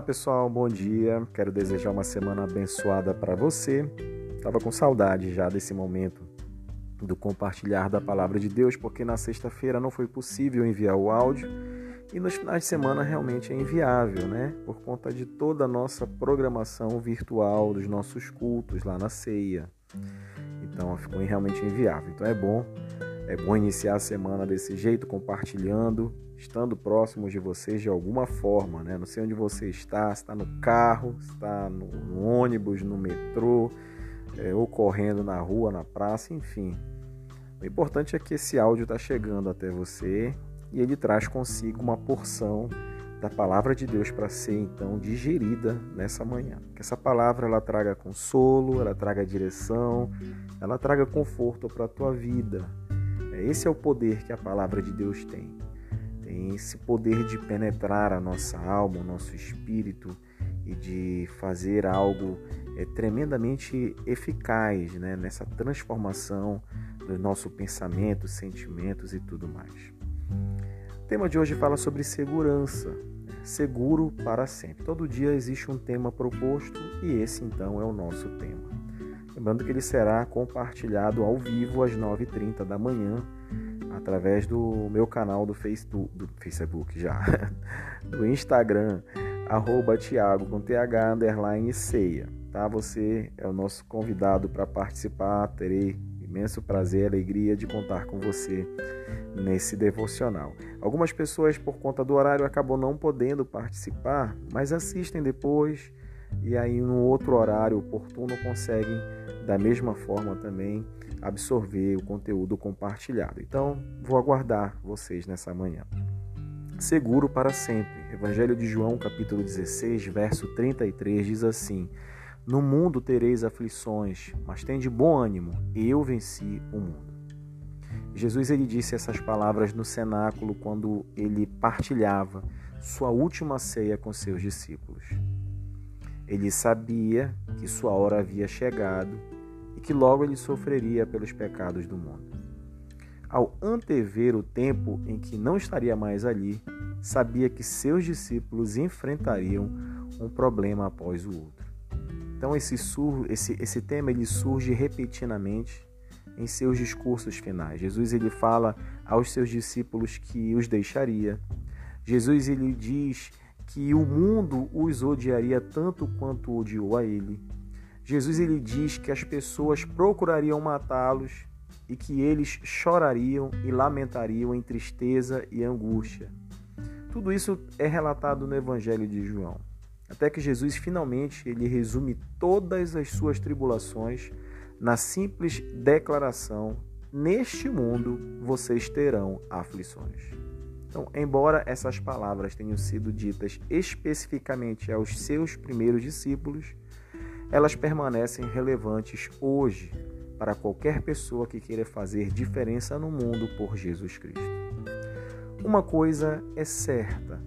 Olá pessoal, bom dia. Quero desejar uma semana abençoada para você. Estava com saudade já desse momento do compartilhar da palavra de Deus, porque na sexta-feira não foi possível enviar o áudio e nos finais de semana realmente é inviável, né? Por conta de toda a nossa programação virtual dos nossos cultos lá na ceia. Então ficou realmente inviável. Então é bom, é bom iniciar a semana desse jeito, compartilhando estando próximos de vocês de alguma forma, né? Não sei onde você está, está no carro, está no, no ônibus, no metrô, é, ou correndo na rua, na praça, enfim. O importante é que esse áudio está chegando até você e ele traz consigo uma porção da palavra de Deus para ser então digerida nessa manhã. Que essa palavra ela traga consolo, ela traga direção, ela traga conforto para a tua vida. É, esse é o poder que a palavra de Deus tem tem esse poder de penetrar a nossa alma, o nosso espírito e de fazer algo é, tremendamente eficaz né, nessa transformação do nosso pensamento, sentimentos e tudo mais. O tema de hoje fala sobre segurança, seguro para sempre. Todo dia existe um tema proposto e esse então é o nosso tema. Lembrando que ele será compartilhado ao vivo às 9h30 da manhã através do meu canal do Facebook, do Facebook já, do Instagram, arroba Thiago com TH underline ceia. Tá? Você é o nosso convidado para participar, terei imenso prazer e alegria de contar com você nesse devocional. Algumas pessoas, por conta do horário, acabam não podendo participar, mas assistem depois e aí, no outro horário oportuno, conseguem da mesma forma também absorver o conteúdo compartilhado. Então, vou aguardar vocês nessa manhã. Seguro para sempre. Evangelho de João, capítulo 16, verso 33 diz assim: No mundo tereis aflições, mas tem de bom ânimo, eu venci o mundo. Jesus ele disse essas palavras no cenáculo quando ele partilhava sua última ceia com seus discípulos. Ele sabia que sua hora havia chegado e que logo ele sofreria pelos pecados do mundo. Ao antever o tempo em que não estaria mais ali, sabia que seus discípulos enfrentariam um problema após o outro. Então esse, esse, esse tema ele surge repetidamente em seus discursos finais. Jesus ele fala aos seus discípulos que os deixaria. Jesus ele diz que o mundo os odiaria tanto quanto odiou a ele. Jesus ele diz que as pessoas procurariam matá-los e que eles chorariam e lamentariam em tristeza e angústia. Tudo isso é relatado no Evangelho de João. Até que Jesus finalmente ele resume todas as suas tribulações na simples declaração: Neste mundo vocês terão aflições. Então, embora essas palavras tenham sido ditas especificamente aos seus primeiros discípulos, elas permanecem relevantes hoje para qualquer pessoa que queira fazer diferença no mundo por Jesus Cristo. Uma coisa é certa,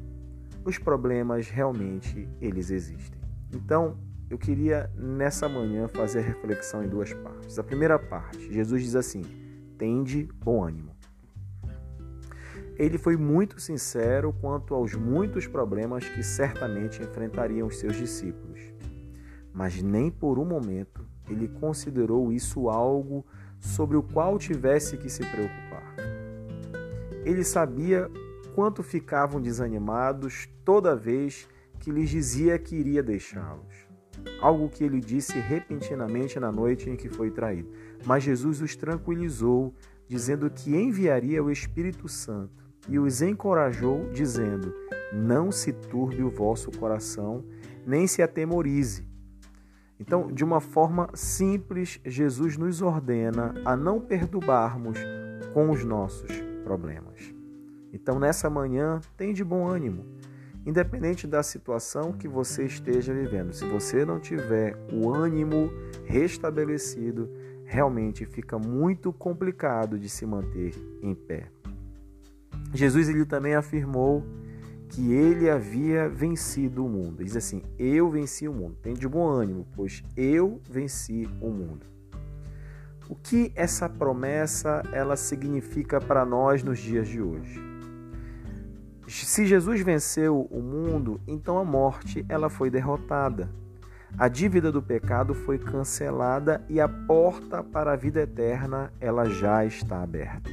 os problemas realmente eles existem. Então, eu queria nessa manhã fazer a reflexão em duas partes. A primeira parte, Jesus diz assim: "Tende bom ânimo". Ele foi muito sincero quanto aos muitos problemas que certamente enfrentariam os seus discípulos mas nem por um momento ele considerou isso algo sobre o qual tivesse que se preocupar. Ele sabia quanto ficavam desanimados toda vez que lhes dizia que iria deixá-los. Algo que ele disse repentinamente na noite em que foi traído. Mas Jesus os tranquilizou, dizendo que enviaria o Espírito Santo e os encorajou, dizendo: Não se turbe o vosso coração, nem se atemorize. Então, de uma forma simples, Jesus nos ordena a não perturbarmos com os nossos problemas. Então, nessa manhã, tem de bom ânimo, independente da situação que você esteja vivendo. Se você não tiver o ânimo restabelecido, realmente fica muito complicado de se manter em pé. Jesus ele também afirmou que ele havia vencido o mundo. Diz assim: Eu venci o mundo. Tem de bom ânimo, pois eu venci o mundo. O que essa promessa ela significa para nós nos dias de hoje? Se Jesus venceu o mundo, então a morte ela foi derrotada. A dívida do pecado foi cancelada e a porta para a vida eterna ela já está aberta.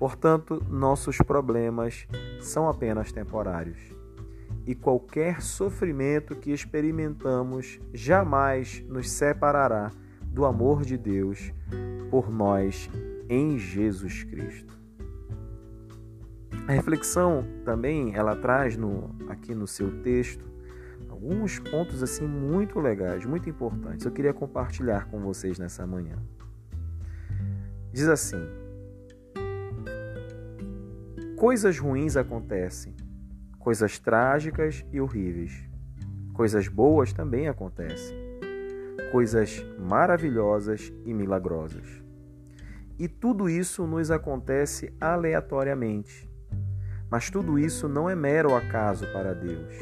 Portanto, nossos problemas são apenas temporários. E qualquer sofrimento que experimentamos jamais nos separará do amor de Deus por nós em Jesus Cristo. A reflexão também ela traz no, aqui no seu texto alguns pontos assim muito legais, muito importantes. Eu queria compartilhar com vocês nessa manhã. Diz assim: Coisas ruins acontecem, coisas trágicas e horríveis. Coisas boas também acontecem, coisas maravilhosas e milagrosas. E tudo isso nos acontece aleatoriamente. Mas tudo isso não é mero acaso para Deus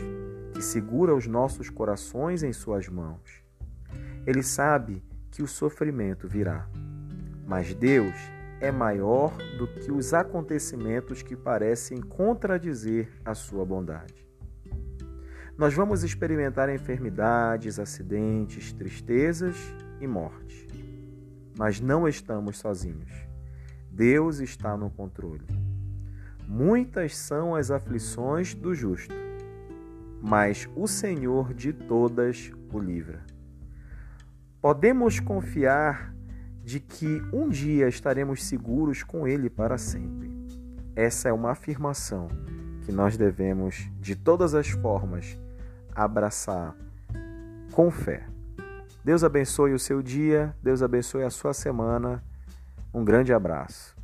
que segura os nossos corações em Suas mãos. Ele sabe que o sofrimento virá, mas Deus é maior do que os acontecimentos que parecem contradizer a Sua bondade. Nós vamos experimentar enfermidades, acidentes, tristezas e morte. Mas não estamos sozinhos. Deus está no controle. Muitas são as aflições do justo, mas o Senhor de todas o livra. Podemos confiar de que um dia estaremos seguros com Ele para sempre. Essa é uma afirmação que nós devemos, de todas as formas, abraçar com fé. Deus abençoe o seu dia, Deus abençoe a sua semana. Um grande abraço.